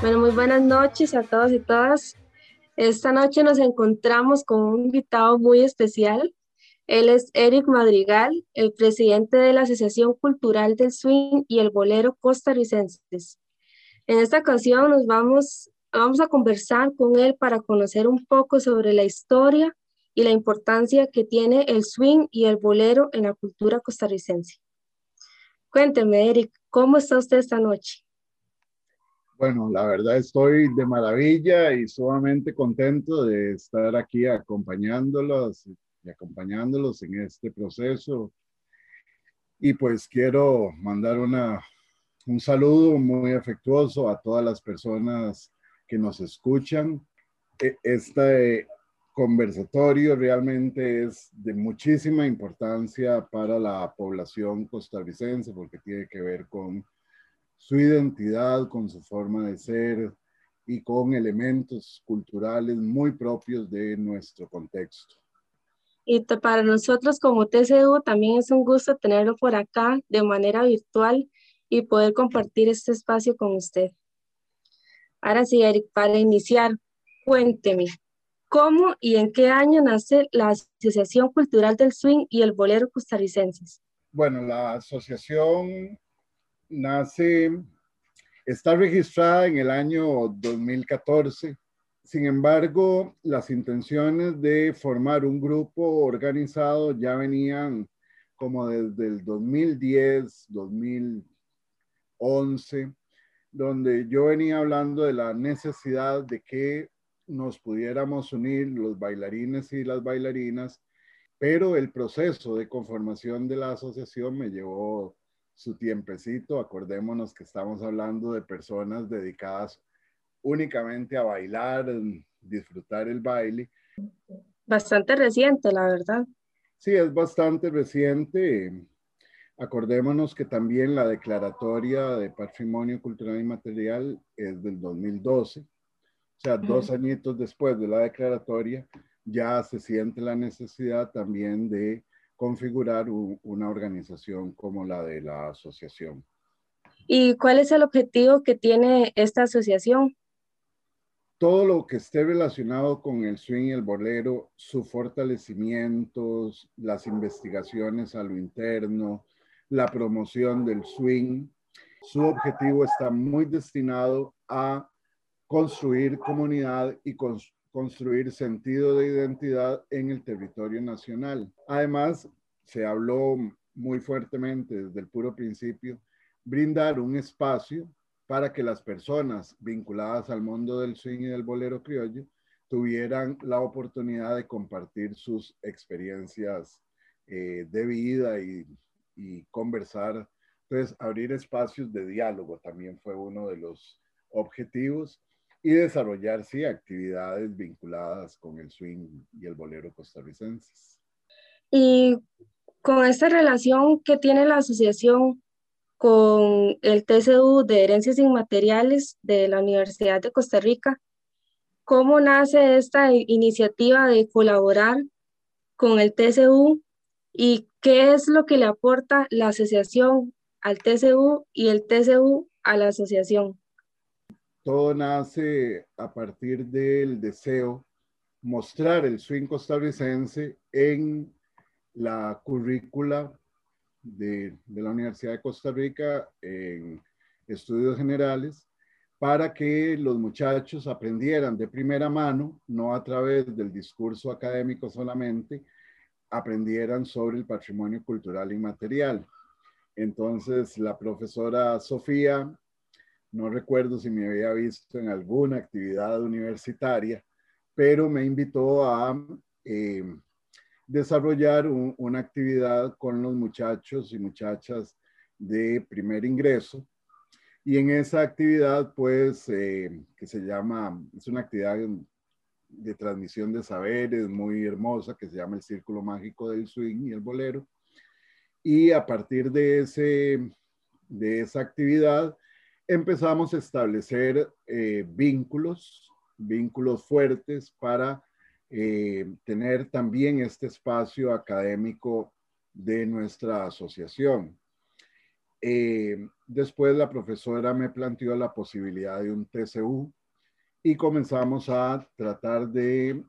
Bueno, muy buenas noches a todos y todas. Esta noche nos encontramos con un invitado muy especial. Él es Eric Madrigal, el presidente de la Asociación Cultural del Swing y el Bolero Costarricenses. En esta ocasión nos vamos, vamos a conversar con él para conocer un poco sobre la historia y la importancia que tiene el swing y el bolero en la cultura costarricense. Cuénteme, Eric, ¿cómo está usted esta noche? Bueno, la verdad estoy de maravilla y sumamente contento de estar aquí acompañándolos y acompañándolos en este proceso. Y pues quiero mandar una, un saludo muy afectuoso a todas las personas que nos escuchan. E, este conversatorio realmente es de muchísima importancia para la población costarricense porque tiene que ver con su identidad, con su forma de ser y con elementos culturales muy propios de nuestro contexto. Y para nosotros como TCU también es un gusto tenerlo por acá de manera virtual y poder compartir este espacio con usted. Ahora sí, Eric, para iniciar, cuénteme, ¿cómo y en qué año nace la Asociación Cultural del Swing y el Bolero Costarricenses? Bueno, la asociación nace, está registrada en el año 2014. Sin embargo, las intenciones de formar un grupo organizado ya venían como desde el 2010, 2011, donde yo venía hablando de la necesidad de que nos pudiéramos unir los bailarines y las bailarinas, pero el proceso de conformación de la asociación me llevó su tiempecito. Acordémonos que estamos hablando de personas dedicadas únicamente a bailar, disfrutar el baile. Bastante reciente, la verdad. Sí, es bastante reciente. Acordémonos que también la declaratoria de patrimonio cultural y material es del 2012. O sea, dos añitos después de la declaratoria, ya se siente la necesidad también de configurar una organización como la de la asociación. ¿Y cuál es el objetivo que tiene esta asociación? Todo lo que esté relacionado con el swing y el bolero, su fortalecimiento, las investigaciones a lo interno, la promoción del swing, su objetivo está muy destinado a construir comunidad y construir construir sentido de identidad en el territorio nacional. Además, se habló muy fuertemente desde el puro principio, brindar un espacio para que las personas vinculadas al mundo del swing y del bolero criollo tuvieran la oportunidad de compartir sus experiencias eh, de vida y, y conversar. Entonces, abrir espacios de diálogo también fue uno de los objetivos y desarrollar, sí, actividades vinculadas con el swing y el bolero costarricenses. Y con esta relación que tiene la asociación con el TCU de Herencias Inmateriales de la Universidad de Costa Rica, ¿cómo nace esta iniciativa de colaborar con el TCU y qué es lo que le aporta la asociación al TCU y el TCU a la asociación? Todo nace a partir del deseo mostrar el swing costarricense en la currícula de, la Universidad de Costa Rica en estudios generales para que los muchachos aprendieran de primera mano, no a través del discurso académico solamente, aprendieran sobre el patrimonio cultural inmaterial. Entonces, la profesora Sofía no recuerdo si me había visto en alguna actividad universitaria, pero me invitó a eh, desarrollar una actividad con los muchachos y muchachas de primer ingreso. Y en esa actividad, pues, eh, que se llama, es una actividad de transmisión de saberes muy hermosa, que se llama el Círculo Mágico del Swing y el Bolero. Y a partir de, ese, de esa actividad, empezamos a establecer eh, vínculos, vínculos fuertes para eh, tener también este espacio académico de nuestra asociación. Eh, después la profesora me planteó la posibilidad de un TCU y comenzamos a tratar de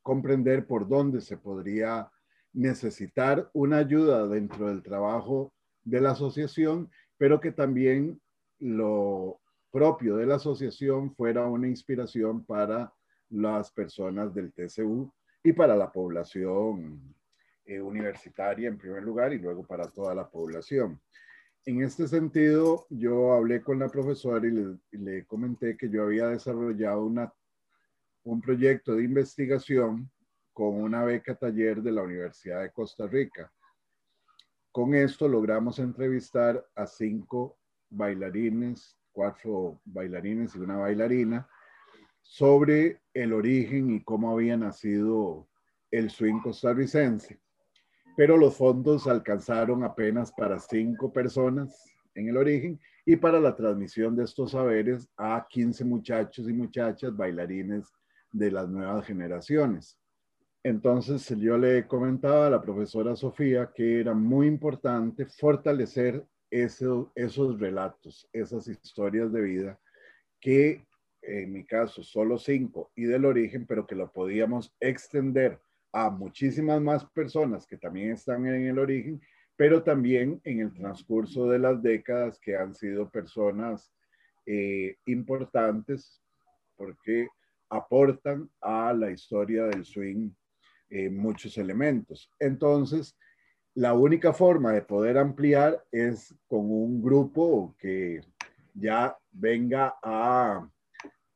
comprender por dónde se podría necesitar una ayuda dentro del trabajo de la asociación, pero que también lo propio de la asociación fuera una inspiración para las personas del TCU y para la población eh, universitaria en primer lugar y luego para toda la población. En este sentido, yo hablé con la profesora y le, le comenté que yo había desarrollado una, un proyecto de investigación con una beca taller de la Universidad de Costa Rica. Con esto logramos entrevistar a cinco bailarines, cuatro bailarines y una bailarina, sobre el origen y cómo había nacido el swing costarricense. Pero los fondos alcanzaron apenas para cinco personas en el origen y para la transmisión de estos saberes a 15 muchachos y muchachas bailarines de las nuevas generaciones. Entonces yo le comentaba a la profesora Sofía que era muy importante fortalecer esos relatos, esas historias de vida que en mi caso solo cinco y del origen, pero que lo podíamos extender a muchísimas más personas que también están en el origen, pero también en el transcurso de las décadas que han sido personas eh, importantes porque aportan a la historia del swing eh, muchos elementos. Entonces, la única forma de poder ampliar es con un grupo que ya venga a,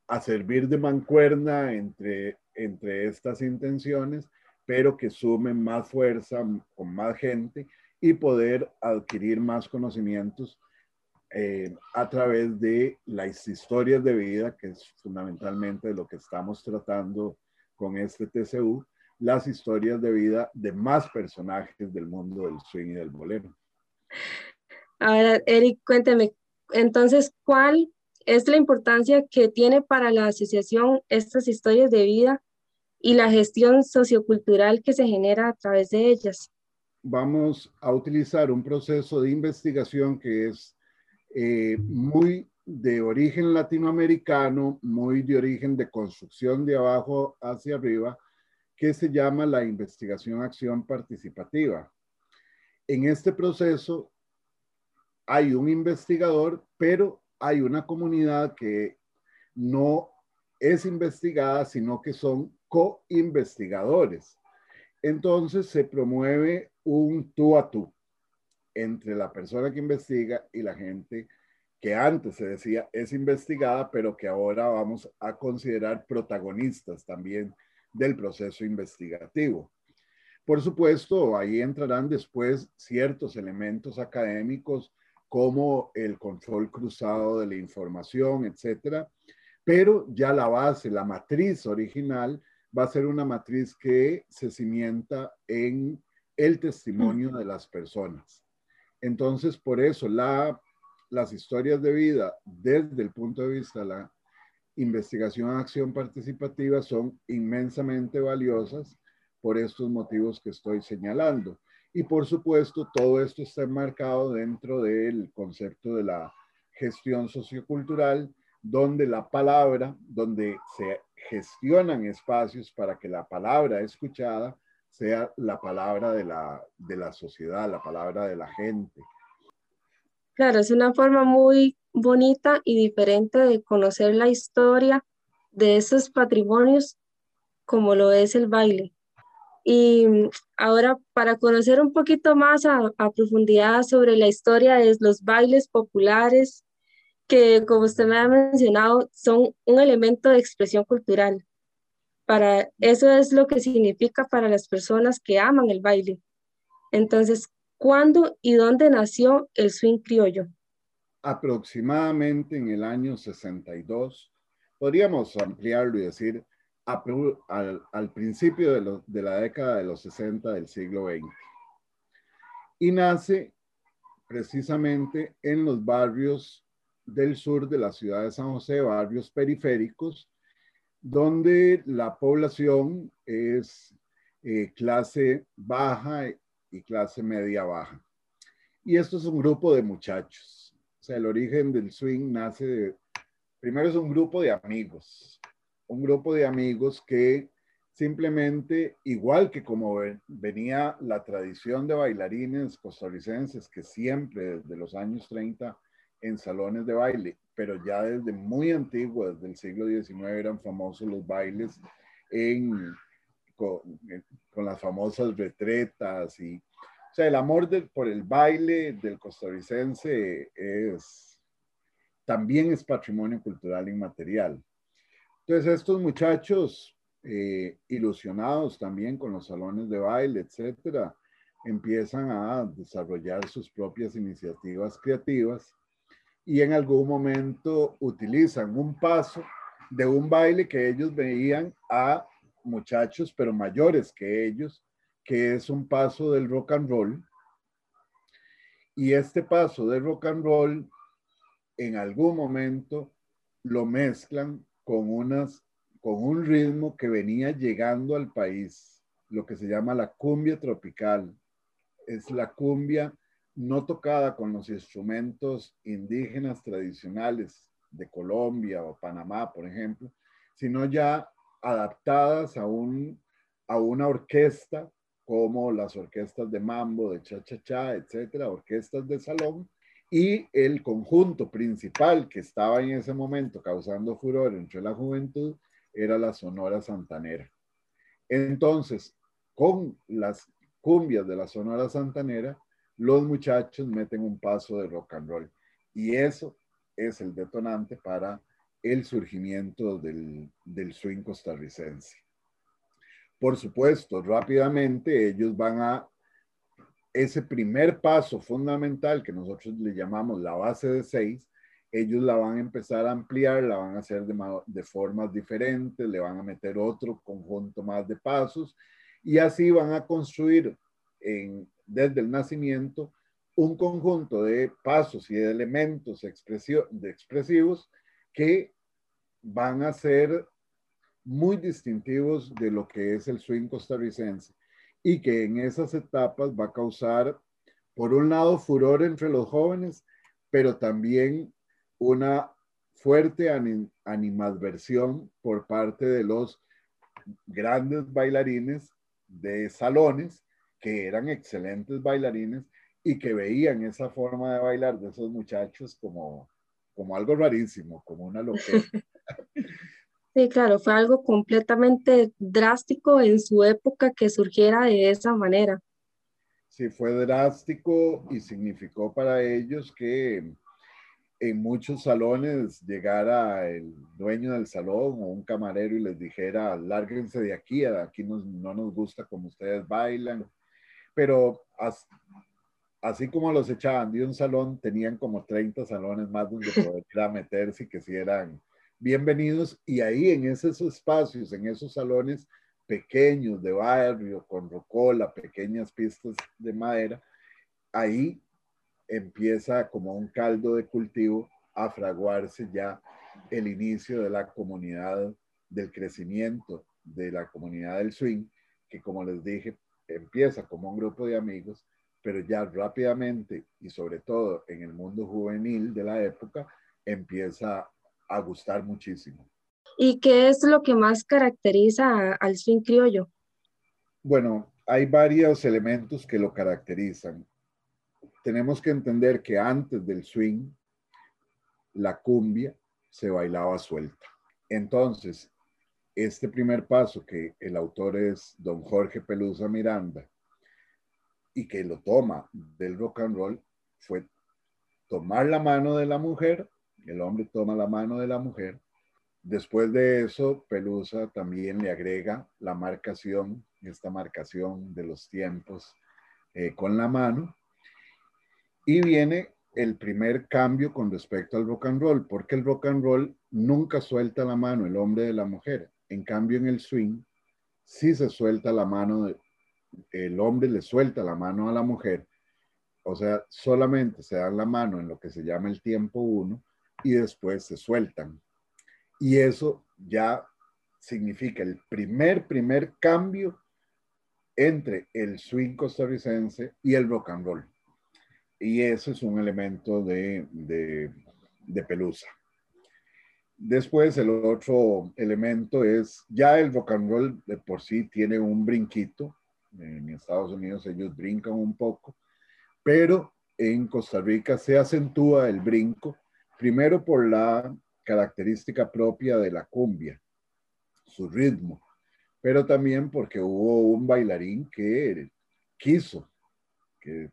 a servir de mancuerna entre, entre estas intenciones, pero que sumen más fuerza con más gente y poder adquirir más conocimientos eh, a través de las historias de vida, que es fundamentalmente lo que estamos tratando con este TCU, las historias de vida de más personajes del mundo del swing y del bolero. Ahora, Eric, cuénteme, entonces, ¿cuál es la importancia que tiene para la asociación estas historias de vida y la gestión sociocultural que se genera a través de ellas? Vamos a utilizar un proceso de investigación que es eh, muy de origen latinoamericano, muy de origen de construcción de abajo hacia arriba, que se llama la investigación acción participativa. En este proceso hay un investigador, pero hay una comunidad que no es investigada, sino que son co-investigadores. Entonces se promueve un tú a tú entre la persona que investiga y la gente que antes se decía es investigada, pero que ahora vamos a considerar protagonistas también del proceso investigativo. Por supuesto, ahí entrarán después ciertos elementos académicos como el control cruzado de la información, etcétera, pero ya la base, la matriz original va a ser una matriz que se cimienta en el testimonio de las personas. Entonces, por eso la, las historias de vida desde el punto de vista de la investigación acción participativa son inmensamente valiosas por estos motivos que estoy señalando. Y por supuesto, todo esto está enmarcado dentro del concepto de la gestión sociocultural, donde la palabra, donde se gestionan espacios para que la palabra escuchada sea la palabra de la, de la sociedad, la palabra de la gente. Claro, es una forma muy bonita y diferente de conocer la historia de esos patrimonios como lo es el baile. Y ahora para conocer un poquito más a, profundidad sobre la historia de los bailes populares, que como usted me ha mencionado, son un elemento de expresión cultural. Para eso es lo que significa para las personas que aman el baile. Entonces, ¿cuándo y dónde nació el swing criollo? Aproximadamente en el año 62, podríamos ampliarlo y decir al, principio de, la década de los 60 del siglo XX. Y nace precisamente en los barrios del sur de la ciudad de San José, barrios periféricos, donde la población es eh, clase baja y clase media baja. Y esto es un grupo de muchachos. Sea, el origen del swing nace de, primero es un grupo de amigos, un grupo de amigos que simplemente, igual que como venía la tradición de bailarines costarricenses que siempre desde los años 30 en salones de baile, pero ya desde muy antiguo, desde el siglo XIX eran famosos los bailes en, con, las famosas retretas y, sea, el amor por el baile del costarricense es, también es patrimonio cultural inmaterial. Entonces, estos muchachos eh, ilusionados también con los salones de baile, etcétera, empiezan a desarrollar sus propias iniciativas creativas y en algún momento utilizan un paso de un baile que ellos veían a muchachos, pero mayores que ellos, que es un paso del rock and roll. Y este paso del rock and roll, en algún momento lo mezclan con unas con un ritmo que venía llegando al país, lo que se llama la cumbia tropical. Es la cumbia no tocada con los instrumentos indígenas tradicionales de Colombia o Panamá, por ejemplo, sino ya adaptadas a, un, a una orquesta como las orquestas de mambo, de cha-cha-cha, etcétera, orquestas de salón, y el conjunto principal que estaba en ese momento causando furor entre la juventud era la Sonora Santanera. Entonces, con las cumbias de la Sonora Santanera, los muchachos meten un paso de rock and roll. Y eso es el detonante para el surgimiento del, del swing costarricense. Por supuesto, rápidamente ellos van a ese primer paso fundamental que nosotros le llamamos la base de seis, ellos la van a empezar a ampliar, la van a hacer de, de formas diferentes, le van a meter otro conjunto más de pasos y así van a construir en, desde el nacimiento un conjunto de pasos y de elementos expresivos que van a ser muy distintivos de lo que es el swing costarricense y que en esas etapas va a causar, por un lado, furor entre los jóvenes, pero también una fuerte animadversión por parte de los grandes bailarines de salones que eran excelentes bailarines y que veían esa forma de bailar de esos muchachos como, como algo rarísimo, como una locura. Sí, claro, fue algo completamente drástico en su época que surgiera de esa manera. Sí, fue drástico y significó para ellos que en muchos salones llegara el dueño del salón o un camarero y les dijera, lárguense de aquí, aquí no, no nos gusta como ustedes bailan. Pero así como los echaban de un salón, tenían como 30 salones más donde poder meterse y que si eran bienvenidos. Y ahí en esos espacios, en esos salones pequeños de barrio, con rocola, pequeñas pistas de madera, ahí empieza como un caldo de cultivo a fraguarse ya el inicio de la comunidad, del crecimiento de la comunidad del swing, que como les dije, empieza como un grupo de amigos, pero ya rápidamente y sobre todo en el mundo juvenil de la época, empieza a gustar muchísimo. ¿Y qué es lo que más caracteriza al swing criollo? Bueno, hay varios elementos que lo caracterizan tenemos que entender que antes del swing, la cumbia se bailaba suelta. Entonces, este primer paso que el autor es don Jorge Pelusa Miranda y que lo toma del rock and roll fue tomar la mano de la mujer, el hombre toma la mano de la mujer. Después de eso, Pelusa también le agrega la marcación, esta marcación de los tiempos eh, con la mano y viene el primer cambio con respecto al rock and roll, porque el rock and roll nunca suelta la mano el hombre de la mujer. En cambio, en el swing, sí se suelta la mano, el hombre le suelta la mano a la mujer. O sea, solamente se dan la mano en lo que se llama el tiempo uno y después se sueltan. Y eso ya significa el primer, primer cambio entre el swing costarricense y el rock and roll. y eso es un elemento de, de, pelusa. Después el otro elemento es, ya el rock and roll de por sí tiene un brinquito, en Estados Unidos ellos brincan un poco, pero en Costa Rica se acentúa el brinco, primero por la característica propia de la cumbia, su ritmo, pero también porque hubo un bailarín que quiso, que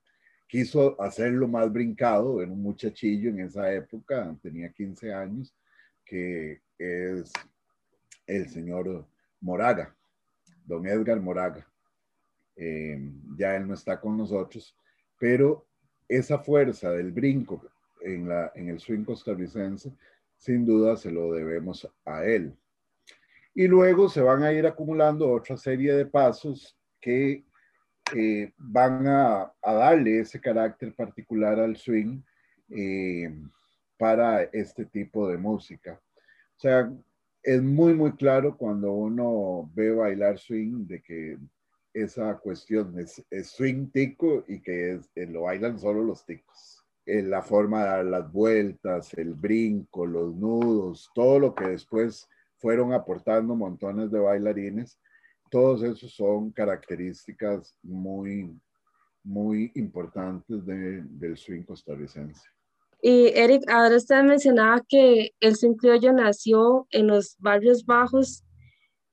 quiso hacerlo más brincado, era un muchachillo en esa época, tenía 15 años, que es el señor Moraga, don Edgar Moraga. Eh, ya él no está con nosotros, pero esa fuerza del brinco en, la, en el swing costarricense, sin duda se lo debemos a él. Y luego se van a ir acumulando otra serie de pasos que eh, van a, darle ese carácter particular al swing eh, para este tipo de música. O sea, es muy, muy claro cuando uno ve bailar swing de que esa cuestión es, swing tico y que es, eh, lo bailan solo los ticos. La forma de dar las vueltas, el brinco, los nudos, todo lo que después fueron aportando montones de bailarines, todos esos son características muy, muy importantes del swing costarricense. Y Eric, ahora usted mencionaba que el swing criollo nació en los barrios bajos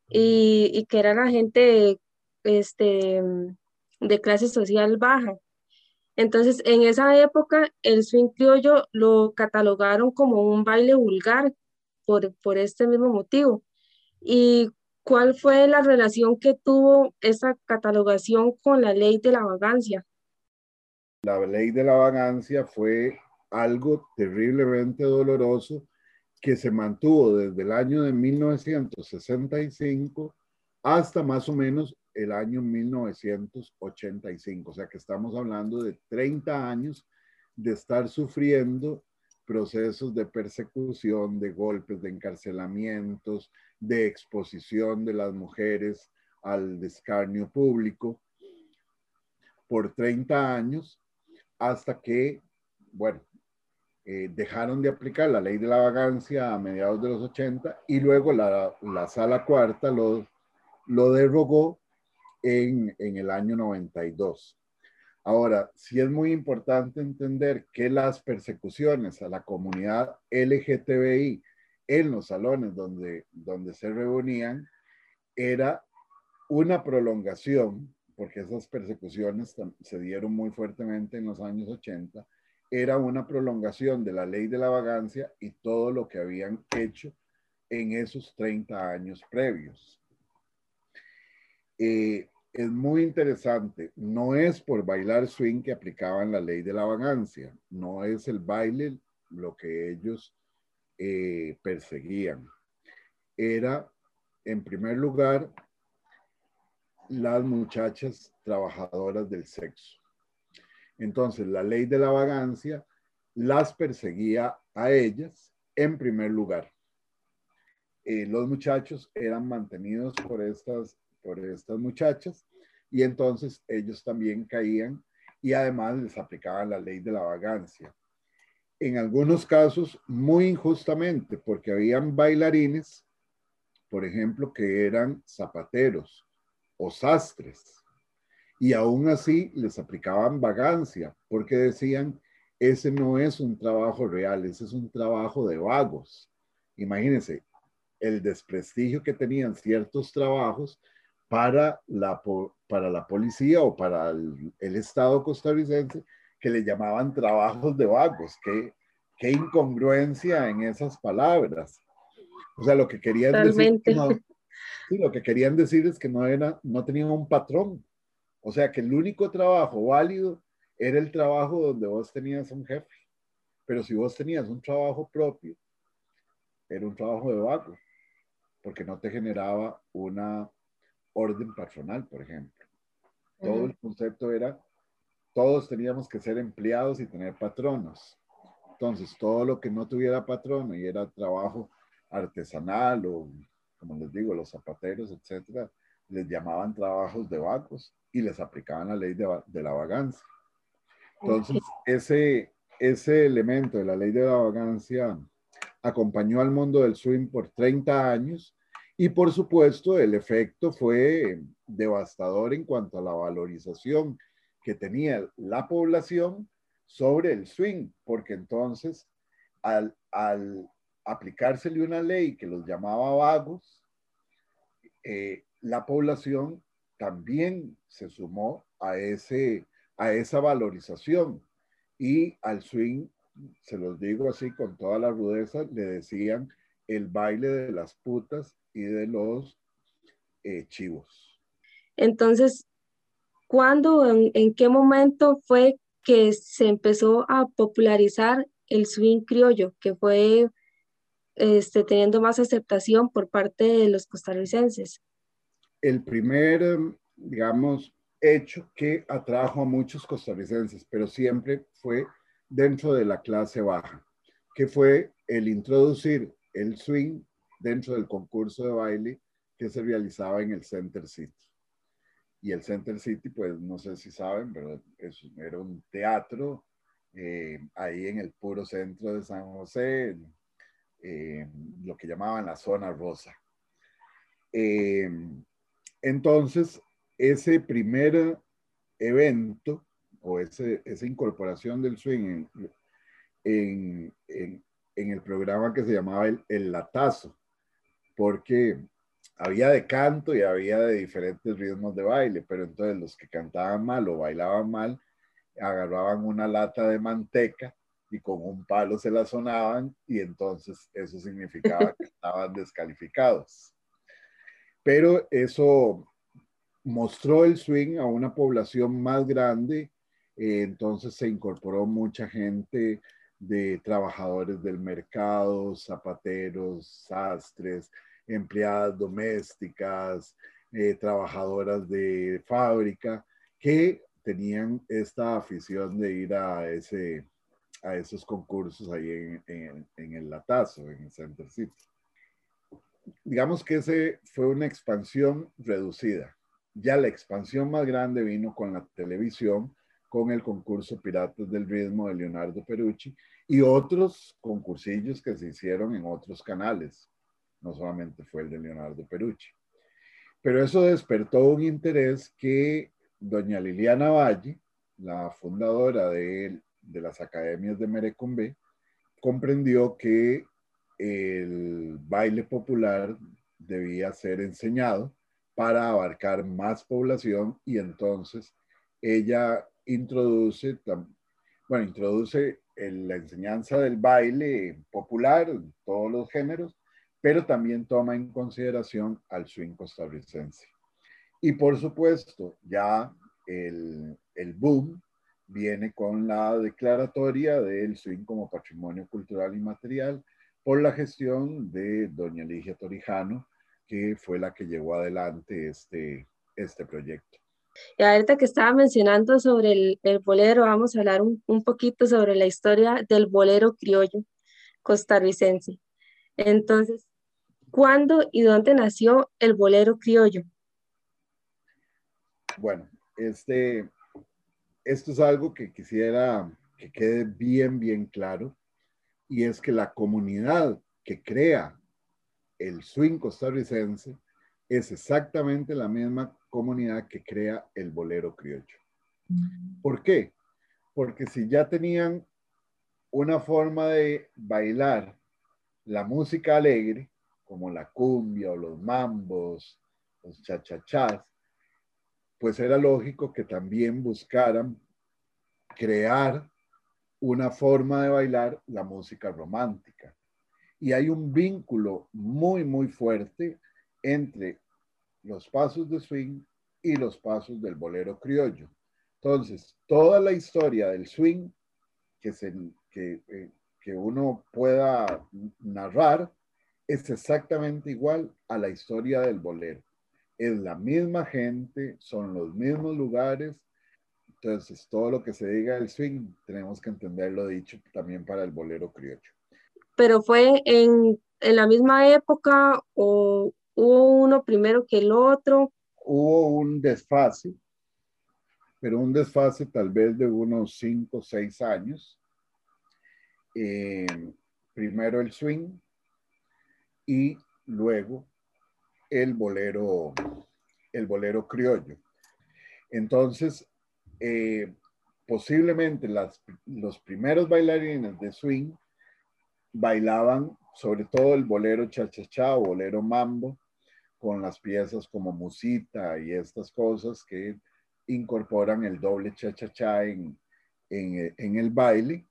y, y que era la gente este, de clase social baja. Entonces, en esa época, el swing criollo lo catalogaron como un baile vulgar por, por este mismo motivo. ¿Y cuál fue la relación que tuvo esa catalogación con la ley de la vagancia? La ley de la vagancia fue algo terriblemente doloroso que se mantuvo desde el año de 1965 hasta más o menos el año 1985. O sea que estamos hablando de 30 años de estar sufriendo procesos de persecución, de golpes, de encarcelamientos, de exposición de las mujeres al descarnio público por 30 años hasta que, bueno, eh, dejaron de aplicar la ley de la vagancia a mediados de los 80 y luego la, la sala cuarta lo, lo derogó en, el año 92. Ahora, sí es muy importante entender que las persecuciones a la comunidad LGTBI en los salones donde, donde se reunían era una prolongación, porque esas persecuciones se dieron muy fuertemente en los años 80, era una prolongación de la ley de la vagancia y todo lo que habían hecho en esos 30 años previos. Eh, es muy interesante. No es por bailar swing que aplicaban la ley de la vagancia. No es el baile lo que ellos eh, perseguían. Era, en primer lugar, las muchachas trabajadoras del sexo. Entonces, la ley de la vagancia las perseguía a ellas en primer lugar. Eh, los muchachos eran mantenidos por estas por estas muchachas y entonces ellos también caían y además les aplicaban la ley de la vagancia. En algunos casos, muy injustamente, porque habían bailarines, por ejemplo, que eran zapateros o sastres, y aún así les aplicaban vagancia, porque decían, ese no es un trabajo real, ese es un trabajo de vagos. Imagínense el desprestigio que tenían ciertos trabajos para la, para la policía o para el, Estado costarricense que le llamaban trabajos de vagos. Qué, qué incongruencia en esas palabras. O sea, lo que querían decir sí, lo que querían decir es que no era, no tenían un patrón. O sea, que el único trabajo válido era el trabajo donde vos tenías un jefe. Pero si vos tenías un trabajo propio, era un trabajo de vago, porque no te generaba una orden patronal, por ejemplo. Todo el concepto era, todos teníamos que ser empleados y tener patronos. Entonces, todo lo que no tuviera patrono y era trabajo artesanal o, como les digo, los zapateros, etcétera, les llamaban trabajos de vagos y les aplicaban la ley de, de la vagancia. Entonces, ese, ese elemento de la ley de la vagancia acompañó al mundo del swing por 30 años y por supuesto el efecto fue devastador en cuanto a la valorización que tenía la población sobre el swing, porque entonces al, al aplicársele una ley que los llamaba vagos, eh, la población también se sumó a, ese, a esa valorización. Y al swing, se los digo así con toda la rudeza, le decían el baile de las putas y de los eh, chivos. Entonces, ¿cuándo, en, qué momento fue que se empezó a popularizar el swing criollo, que fue este, teniendo más aceptación por parte de los costarricenses? El primer, digamos, hecho que atrajo a muchos costarricenses, pero siempre fue dentro de la clase baja, que fue el introducir el swing dentro del concurso de baile que se realizaba en el Center City. Y el Center City, pues no sé si saben, pero era un teatro eh, ahí en el puro centro de San José, eh, lo que llamaban la zona rosa. Eh, entonces, ese primer evento o ese, esa incorporación del swing en, en, en, el programa que se llamaba el Latazo, porque había de canto y había de diferentes ritmos de baile, pero entonces los que cantaban mal o bailaban mal, agarraban una lata de manteca y con un palo se la sonaban y entonces eso significaba que estaban descalificados. Pero eso mostró el swing a una población más grande, eh, entonces se incorporó mucha gente de trabajadores del mercado, zapateros, sastres, empleadas domésticas, eh, trabajadoras de fábrica, que tenían esta afición de ir a, ese, a esos concursos ahí en, en, el Latazo, en el Center City. Digamos que ese fue una expansión reducida. Ya la expansión más grande vino con la televisión, con el concurso Piratas del Ritmo de Leonardo Perucci y otros concursillos que se hicieron en otros canales, no solamente fue el de Leonardo Perucci. Pero eso despertó un interés que doña Liliana Valle, la fundadora de, las academias de Merecumbe, comprendió que el baile popular debía ser enseñado para abarcar más población y entonces ella introduce, bueno, introduce la enseñanza del baile popular, todos los géneros, pero también toma en consideración al swing costarricense. Y por supuesto, ya el, el boom viene con la declaratoria del swing como patrimonio cultural inmaterial por la gestión de doña Ligia Torijano, que fue la que llevó adelante este, este proyecto. Y ahorita que estaba mencionando sobre el, el bolero, vamos a hablar un, un, poquito sobre la historia del bolero criollo costarricense. Entonces, ¿Cuándo y dónde nació el bolero criollo? Bueno, este, esto es algo que quisiera que quede bien, bien claro, y es que la comunidad que crea el swing costarricense es exactamente la misma comunidad que crea el bolero criollo. ¿Por qué? Porque si ya tenían una forma de bailar la música alegre, como la cumbia o los mambos, los chachachás, pues era lógico que también buscaran crear una forma de bailar la música romántica. Y hay un vínculo muy, muy fuerte entre los pasos de swing y los pasos del bolero criollo. Entonces, toda la historia del swing que, se, que, eh, que uno pueda narrar es exactamente igual a la historia del bolero. Es la misma gente, son los mismos lugares. Entonces, todo lo que se diga del swing, tenemos que entenderlo dicho también para el bolero criollo. Pero fue en, en la misma época o hubo uno primero que el otro. Hubo un desfase pero un desfase tal vez de unos 5 o 6 años. Eh, primero el swing y luego el bolero, el bolero criollo. Entonces, eh, posiblemente las, los primeros bailarines de swing bailaban sobre todo el bolero cha-cha-cha o bolero mambo, con las piezas como musita y estas cosas que incorporan el doble cha-cha-cha en, en, el baile.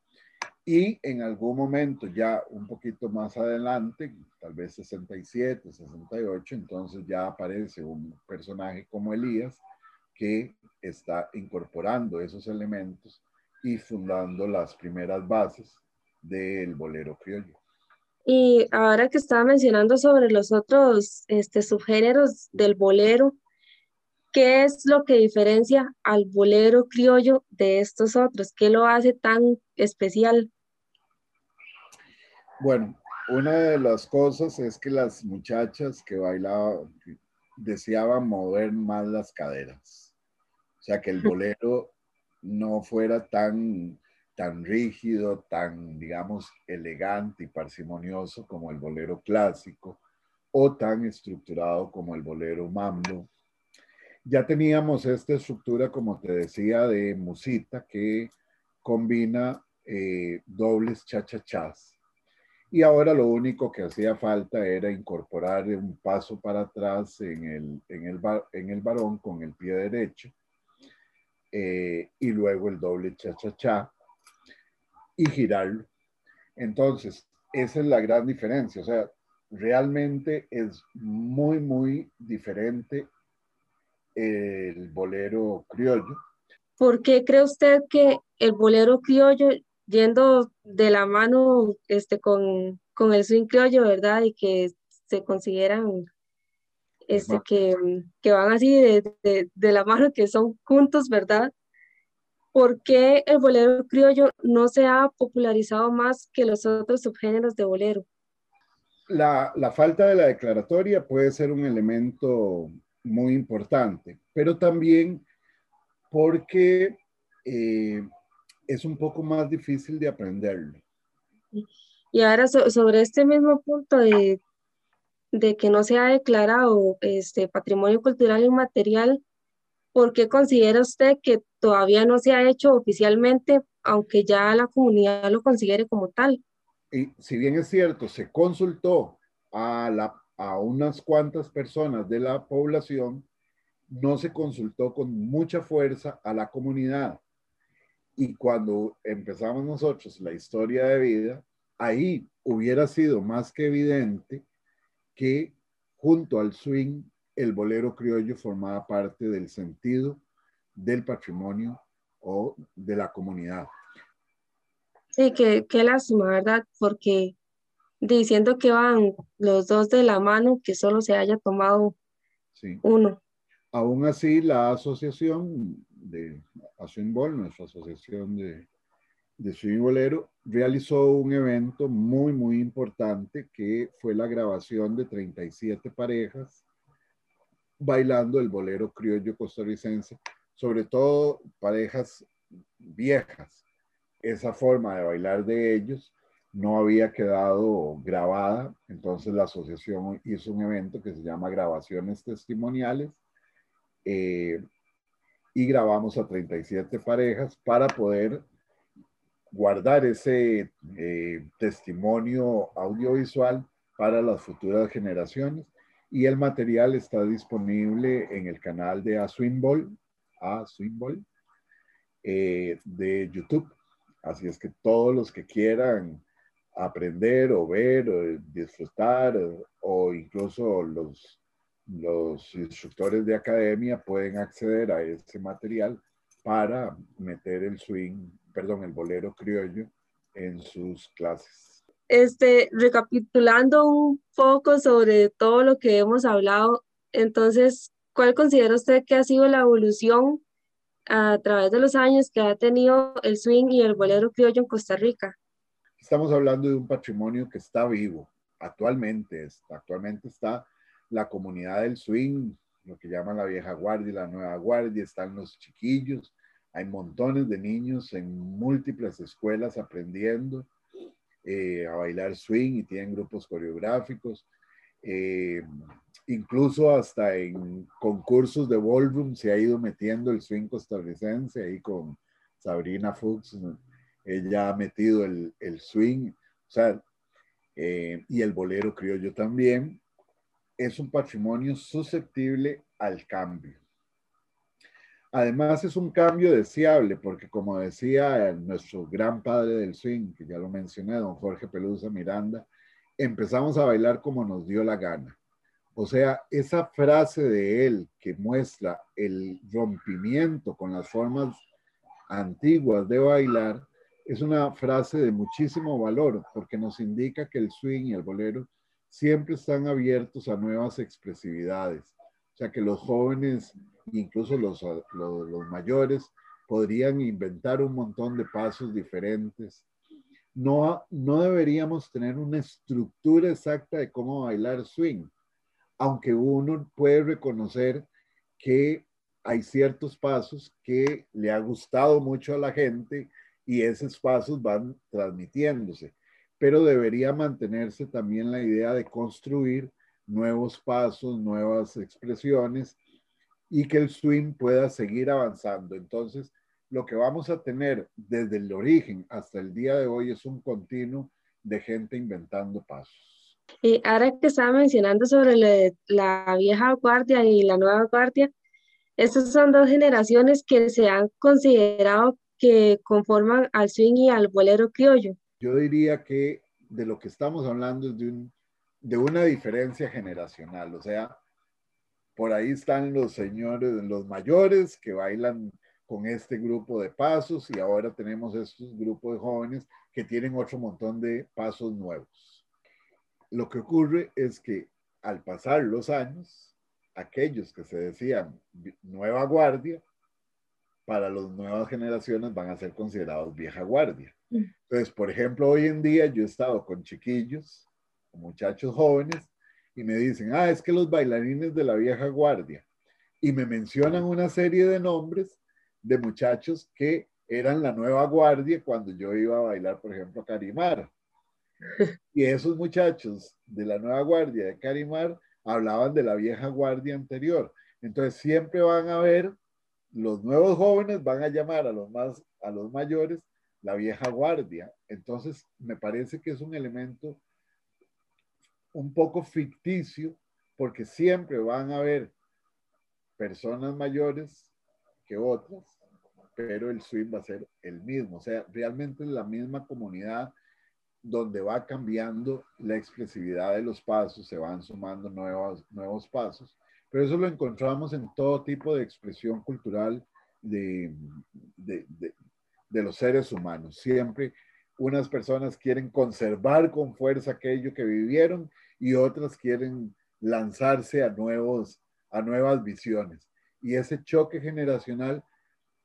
Y en algún momento, ya un poquito más adelante, tal vez 67, 68, entonces ya aparece un personaje como Elías que está incorporando esos elementos y fundando las primeras bases del bolero criollo. Y ahora que estaba mencionando sobre los otros este, subgéneros del bolero, ¿qué es lo que diferencia al bolero criollo de estos otros? ¿Qué lo hace tan especial? Bueno, una de las cosas es que las muchachas que bailaban deseaban mover más las caderas. O sea, que el bolero no fuera tan tan rígido, tan, digamos, elegante y parsimonioso como el bolero clásico o tan estructurado como el bolero mambo. Ya teníamos esta estructura, como te decía, de musita que combina eh, dobles cha-cha-chas. Y ahora lo único que hacía falta era incorporar un paso para atrás en el, en el, en el varón con el pie derecho eh, y luego el doble cha-cha-cha y girarlo. Entonces, esa es la gran diferencia. O sea, realmente es muy, muy diferente el bolero criollo. ¿Por qué cree usted que el bolero criollo, yendo de la mano este, con, con el swing criollo, ¿verdad? Y que se consideran este, que, que van así de, de, de, la mano, que son juntos, ¿verdad? ¿por qué el bolero criollo no se ha popularizado más que los otros subgéneros de bolero? La, falta de la declaratoria puede ser un elemento muy importante, pero también porque eh, es un poco más difícil de aprenderlo. Y ahora sobre este mismo punto de, de, que no se ha declarado este patrimonio cultural inmaterial, ¿por qué considera usted que todavía no se ha hecho oficialmente, aunque ya la comunidad lo considere como tal? Y si bien es cierto, se consultó a, la, a unas cuantas personas de la población, no se consultó con mucha fuerza a la comunidad. Y cuando empezamos nosotros la historia de vida, ahí hubiera sido más que evidente que junto al swing el bolero criollo formaba parte del sentido del patrimonio o de la comunidad. Sí, qué, qué lástima, ¿verdad? Porque diciendo que van los dos de la mano, que solo se haya tomado uno. Aún así, la asociación de Azuimbol, nuestra asociación de, de swing bolero, realizó un evento muy, muy importante que fue la grabación de 37 parejas bailando el bolero criollo costarricense, sobre todo parejas viejas. Esa forma de bailar de ellos no había quedado grabada, entonces la asociación hizo un evento que se llama Grabaciones Testimoniales eh, y grabamos a 37 parejas para poder guardar ese eh, testimonio audiovisual para las futuras generaciones y el material está disponible en el canal de Aswimbol, Aswimbol eh, de YouTube. Así es que todos los que quieran aprender o ver o disfrutar o incluso los, los instructores de academia pueden acceder a ese material para meter el swing, perdón, el bolero criollo en sus clases este, recapitulando un poco sobre todo lo que hemos hablado, entonces, ¿cuál considera usted que ha sido la evolución a través de los años que ha tenido el swing y el bolero criollo en Costa Rica? Estamos hablando de un patrimonio que está vivo actualmente. Actualmente está la comunidad del swing, lo que llaman la vieja guardia y la nueva guardia, están los chiquillos, hay montones de niños en múltiples escuelas aprendiendo eh, a bailar swing y tienen grupos coreográficos. Eh, incluso hasta en concursos de ballroom se ha ido metiendo el swing costarricense ahí con Sabrina Fuchs. Ella ha metido el, el swing, o sea, eh, y el bolero criollo también. Es un patrimonio susceptible al cambio. Además es un cambio deseable porque como decía nuestro gran padre del swing, que ya lo mencioné, don Jorge Pelusa Miranda, empezamos a bailar como nos dio la gana. O sea, esa frase de él que muestra el rompimiento con las formas antiguas de bailar, es una frase de muchísimo valor porque nos indica que el swing y el bolero siempre están abiertos a nuevas expresividades. O sea, que los jóvenes incluso los, los, mayores, podrían inventar un montón de pasos diferentes. No, no deberíamos tener una estructura exacta de cómo bailar swing, aunque uno puede reconocer que hay ciertos pasos que le ha gustado mucho a la gente y esos pasos van transmitiéndose, pero debería mantenerse también la idea de construir nuevos pasos, nuevas expresiones y que el swing pueda seguir avanzando. Entonces, lo que vamos a tener desde el origen hasta el día de hoy es un continuo de gente inventando pasos. Y ahora que estaba mencionando sobre la vieja guardia y la nueva guardia, estas son dos generaciones que se han considerado que conforman al swing y al bolero criollo. Yo diría que de lo que estamos hablando es de, un, de una diferencia generacional, o sea, por ahí están los señores, los mayores que bailan con este grupo de pasos y ahora tenemos estos grupos de jóvenes que tienen otro montón de pasos nuevos. Lo que ocurre es que al pasar los años, aquellos que se decían nueva guardia, para las nuevas generaciones van a ser considerados vieja guardia. Mm. Entonces, por ejemplo, hoy en día yo he estado con chiquillos, muchachos jóvenes, y me dicen, ah, es que los bailarines de la vieja guardia. Y me mencionan una serie de nombres de muchachos que eran la nueva guardia cuando yo iba a bailar, por ejemplo, Carimar. Y esos muchachos de la nueva guardia de Carimar hablaban de la vieja guardia anterior. Entonces siempre van a ver, los nuevos jóvenes van a llamar a los, más, a los mayores la vieja guardia. Entonces me parece que es un elemento un poco ficticio porque siempre van a haber personas mayores que otras, pero el swing va a ser el mismo. O sea, realmente es la misma comunidad donde va cambiando la expresividad de los pasos, se van sumando nuevos, nuevos pasos, pero eso lo encontramos en todo tipo de expresión cultural de, de, de los seres humanos. Siempre unas personas quieren conservar con fuerza aquello que vivieron y otras quieren lanzarse a, nuevos, a nuevas visiones. Y ese choque generacional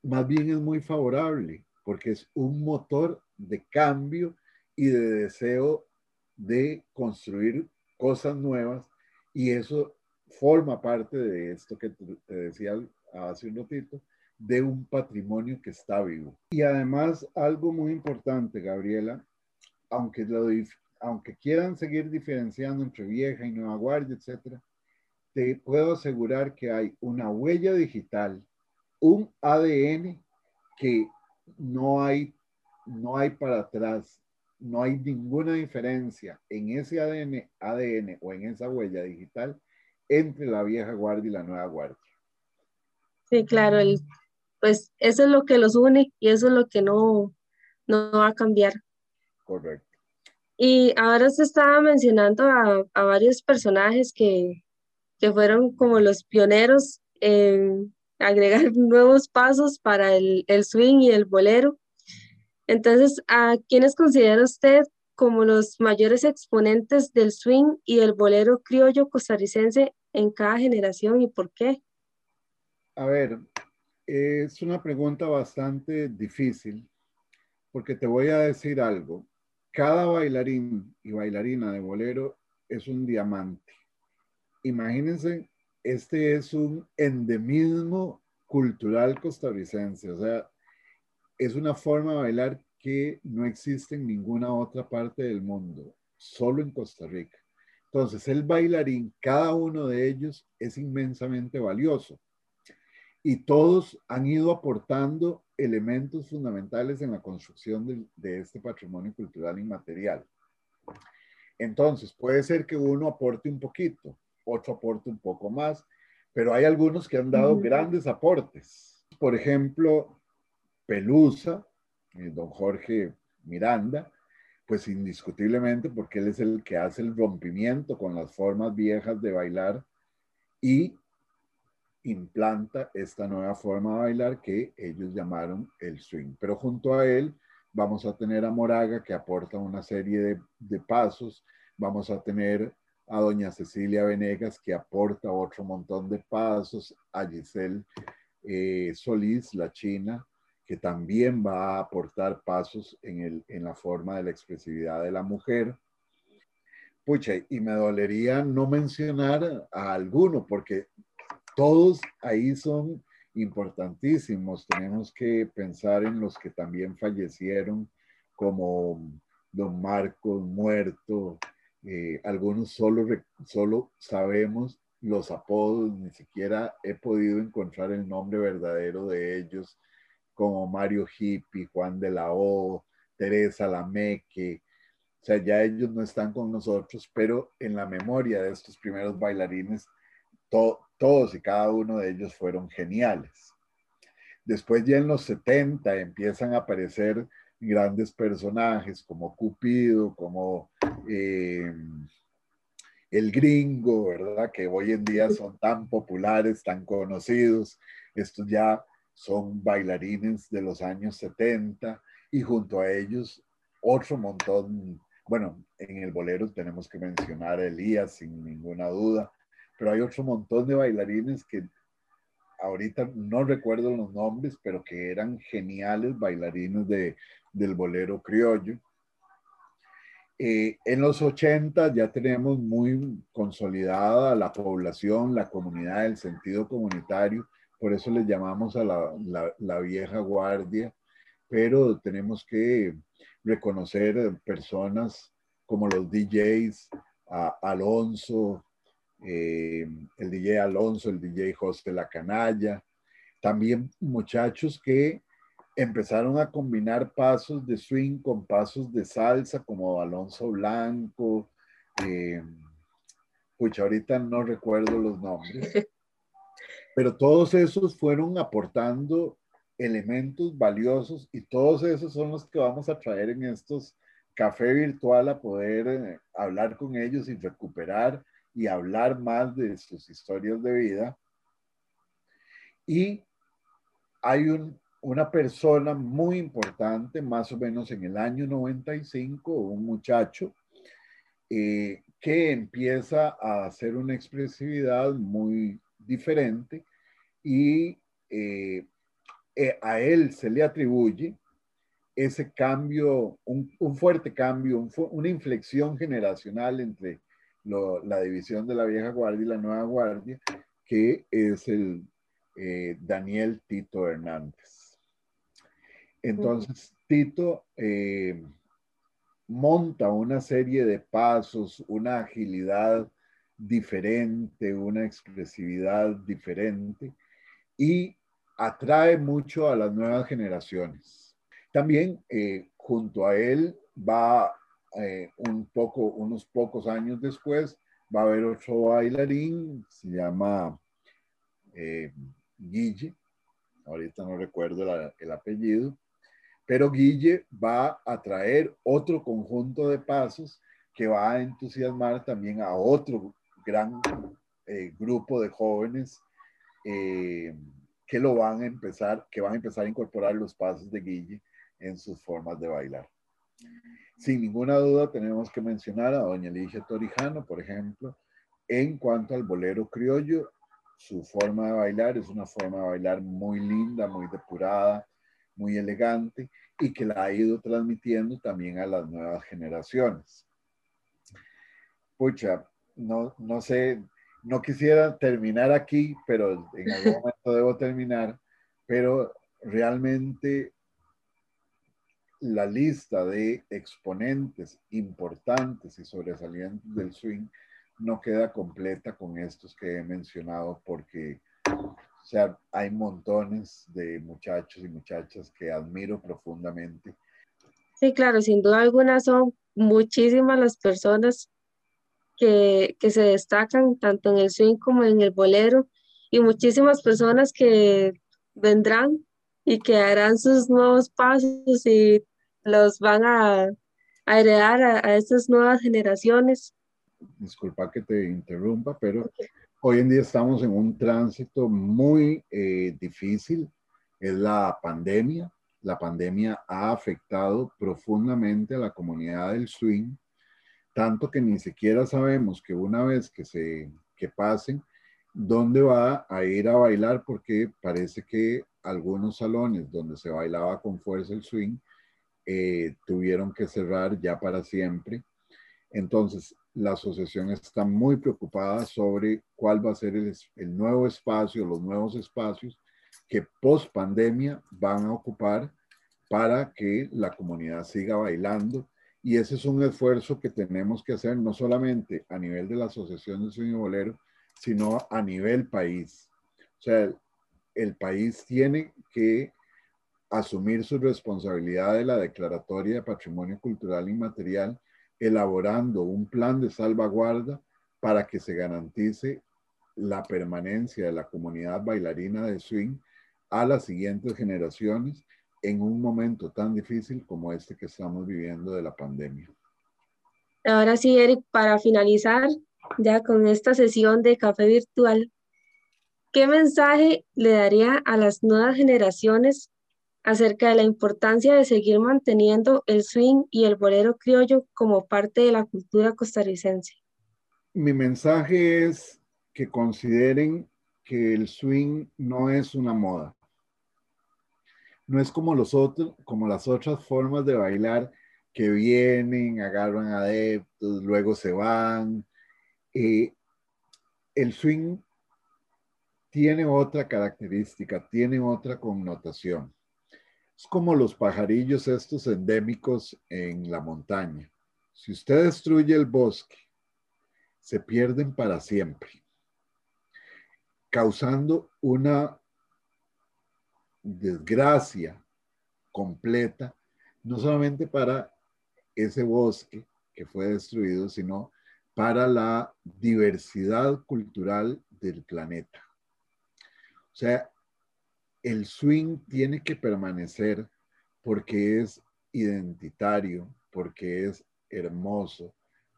más bien es muy favorable porque es un motor de cambio y de deseo de construir cosas nuevas y eso forma parte de esto que te decía hace un ratito, de un patrimonio que está vivo. Y además, algo muy importante, Gabriela, aunque, lo, aunque quieran seguir diferenciando entre vieja y nueva guardia, etcétera, te puedo asegurar que hay una huella digital, un ADN que no hay, no hay para atrás, no hay ninguna diferencia en ese ADN, ADN o en esa huella digital entre la vieja guardia y la nueva guardia. Sí, claro, el pues eso es lo que los une y eso es lo que no, no va a cambiar. Correcto. Y ahora se estaba mencionando a, a varios personajes que, que, fueron como los pioneros en agregar nuevos pasos para el, el swing y el bolero. Entonces, ¿a quiénes considera usted como los mayores exponentes del swing y el bolero criollo costarricense en cada generación y por qué? A ver, es una pregunta bastante difícil porque te voy a decir algo. Cada bailarín y bailarina de bolero es un diamante. Imagínense, este es un endemismo cultural costarricense. O sea, es una forma de bailar que no existe en ninguna otra parte del mundo, solo en Costa Rica. Entonces, el bailarín, cada uno de ellos es inmensamente valioso y todos han ido aportando elementos fundamentales en la construcción de, de, este patrimonio cultural inmaterial. Entonces, puede ser que uno aporte un poquito, otro aporte un poco más, pero hay algunos que han dado grandes aportes. Por ejemplo, Pelusa, don Jorge Miranda, pues indiscutiblemente porque él es el que hace el rompimiento con las formas viejas de bailar y implanta esta nueva forma de bailar que ellos llamaron el swing. Pero junto a él vamos a tener a Moraga que aporta una serie de, pasos, vamos a tener a doña Cecilia Venegas que aporta otro montón de pasos, a Giselle eh, Solís, la china, que también va a aportar pasos en, el, en la forma de la expresividad de la mujer. Pucha, y me dolería no mencionar a alguno, porque todos ahí son importantísimos. Tenemos que pensar en los que también fallecieron, como don Marcos muerto. Eh, algunos solo, solo sabemos los apodos, ni siquiera he podido encontrar el nombre verdadero de ellos, como Mario Hippie, Juan de la O, Teresa Lameque. O sea, ya ellos no están con nosotros, pero en la memoria de estos primeros bailarines todos y cada uno de ellos fueron geniales. Después ya en los 70 empiezan a aparecer grandes personajes como Cupido, como eh, el gringo, ¿verdad? Que hoy en día son tan populares, tan conocidos. Estos ya son bailarines de los años 70 y junto a ellos otro montón, bueno, en el bolero tenemos que mencionar a Elías sin ninguna duda, pero hay otro montón de bailarines que ahorita no recuerdo los nombres, pero que eran geniales bailarines de, del bolero criollo. Eh, en los 80 ya tenemos muy consolidada la población, la comunidad, el sentido comunitario, por eso les llamamos a la, la vieja guardia, pero tenemos que reconocer personas como los DJs, a Alonso, eh, el DJ Alonso, el DJ José La Canalla, también muchachos que empezaron a combinar pasos de swing con pasos de salsa, como Alonso Blanco, eh, ahorita no recuerdo los nombres, pero todos esos fueron aportando elementos valiosos y todos esos son los que vamos a traer en estos café virtual a poder eh, hablar con ellos y recuperar y hablar más de sus historias de vida. Y hay una persona muy importante, más o menos en el año 95, un muchacho eh, que empieza a hacer una expresividad muy diferente y eh, eh, a él se le atribuye ese cambio, un, fuerte cambio, una inflexión generacional entre la división de la vieja guardia y la nueva guardia, que es el eh, Daniel Tito Hernández. Entonces, Tito monta una serie de pasos, una agilidad diferente, una expresividad diferente y atrae mucho a las nuevas generaciones. También eh, junto a él va eh, un poco, unos pocos años después, va a haber otro bailarín, se llama eh, Guille, ahorita no recuerdo el apellido, pero Guille va a traer otro conjunto de pasos que va a entusiasmar también a otro gran eh, grupo de jóvenes que lo van a empezar, que van a empezar a incorporar los pasos de Guille en sus formas de bailar. Sin ninguna duda tenemos que mencionar a doña Ligia Torijano, por ejemplo, en cuanto al bolero criollo, su forma de bailar es una forma de bailar muy linda, muy depurada, muy elegante y que la ha ido transmitiendo también a las nuevas generaciones. Pucha, no, no sé, no quisiera terminar aquí, pero en algún momento debo terminar, pero realmente la lista de exponentes importantes y sobresalientes del swing no queda completa con estos que he mencionado porque o sea, hay montones de muchachos y muchachas que admiro profundamente. Sí, claro, sin duda alguna son muchísimas las personas que, que se destacan tanto en el swing como en el bolero y muchísimas personas que vendrán y que harán sus nuevos pasos y los van a, a heredar a, a, estas nuevas generaciones. Disculpa que te interrumpa, pero hoy en día estamos en un tránsito muy eh, difícil. Es la pandemia. La pandemia ha afectado profundamente a la comunidad del swing, tanto que ni siquiera sabemos que una vez que se que pasen, dónde va a ir a bailar, porque parece que algunos salones donde se bailaba con fuerza el swing eh, tuvieron que cerrar ya para siempre. Entonces, la asociación está muy preocupada sobre cuál va a ser el, el nuevo espacio, los nuevos espacios que post pandemia van a ocupar para que la comunidad siga bailando. Y ese es un esfuerzo que tenemos que hacer no solamente a nivel de la Asociación de Swing Bolero, sino a nivel país. O sea, el país tiene que asumir su responsabilidad de la declaratoria de patrimonio cultural inmaterial, elaborando un plan de salvaguarda para que se garantice la permanencia de la comunidad bailarina de swing a las siguientes generaciones en un momento tan difícil como este que estamos viviendo de la pandemia. Ahora sí, Eric, para finalizar ya con esta sesión de café virtual, ¿qué mensaje le daría a las nuevas generaciones acerca de la importancia de seguir manteniendo el swing y el bolero criollo como parte de la cultura costarricense? Mi mensaje es que consideren que el swing no es una moda. No es como, los otros, como las otras formas de bailar que vienen, agarran adeptos, luego se van. Eh, el swing tiene otra característica, tiene otra connotación. Es como los pajarillos estos endémicos en la montaña. Si usted destruye el bosque, se pierden para siempre, causando una desgracia completa, no solamente para ese bosque que fue destruido, sino para la diversidad cultural del planeta. O sea, el swing tiene que permanecer porque es identitario, porque es hermoso,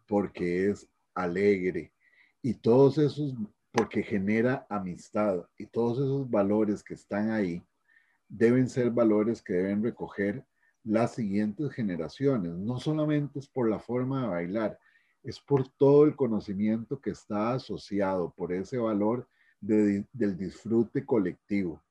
porque es alegre y todos esos, porque genera amistad y todos esos valores que están ahí deben ser valores que deben recoger las siguientes generaciones. No solamente es por la forma de bailar, es por todo el conocimiento que está asociado por ese valor del disfrute colectivo.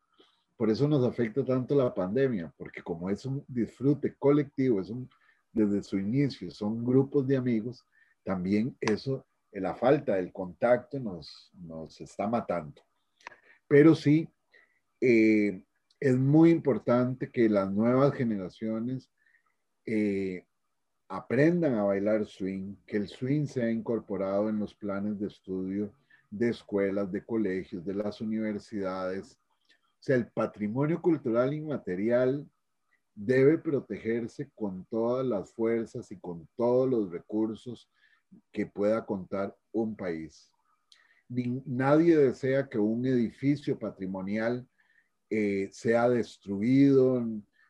Por eso nos afecta tanto la pandemia, porque como es un disfrute colectivo, es un, desde su inicio son grupos de amigos, también eso, la falta del contacto nos, nos está matando. Pero sí, eh, es muy importante que las nuevas generaciones eh, aprendan a bailar swing, que el swing sea incorporado en los planes de estudio de escuelas, de colegios, de las universidades, sea, el patrimonio cultural inmaterial debe protegerse con todas las fuerzas y con todos los recursos que pueda contar un país. nadie desea que un edificio patrimonial eh, sea destruido,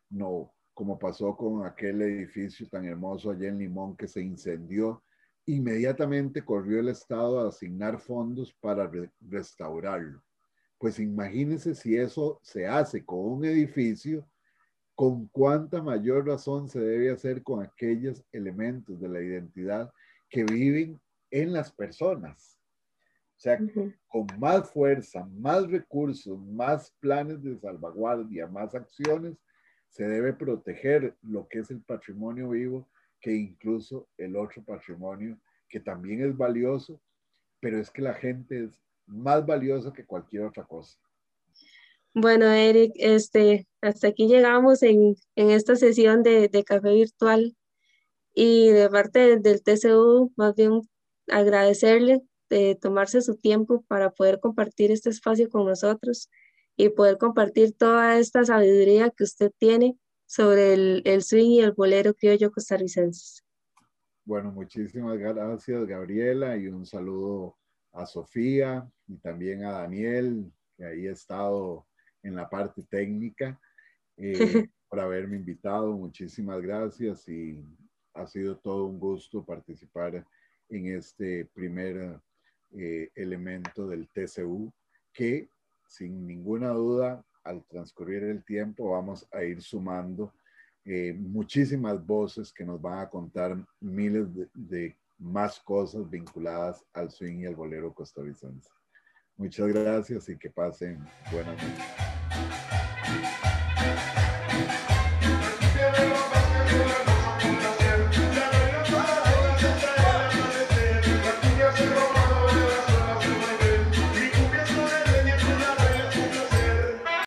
no, como pasó con aquel edificio tan hermoso allá en Limón que se incendió. Inmediatamente corrió el Estado a asignar fondos para restaurarlo. Pues imagínense si eso se hace con un edificio, con cuánta mayor razón se debe hacer con aquellos elementos de la identidad que viven en las personas. O sea, con más fuerza, más recursos, más planes de salvaguardia, más acciones, se debe proteger lo que es el patrimonio vivo, que incluso el otro patrimonio, que también es valioso, pero es que la gente es más valioso que cualquier otra cosa. Bueno, Eric, este, hasta aquí llegamos en, esta sesión de, café virtual y de parte del TCU, más bien agradecerle tomarse su tiempo para poder compartir este espacio con nosotros y poder compartir toda esta sabiduría que usted tiene sobre el, el swing y el bolero criollo costarricenses. Bueno, muchísimas gracias Gabriela y un saludo a Sofía y también a Daniel, que ahí ha estado en la parte técnica, eh, por haberme invitado. Muchísimas gracias y ha sido todo un gusto participar en este primer eh, elemento del TCU que sin ninguna duda al transcurrir el tiempo vamos a ir sumando eh, muchísimas voces que nos van a contar miles de, más cosas vinculadas al swing y al bolero costarricense. Muchas gracias y que pasen buenas noches.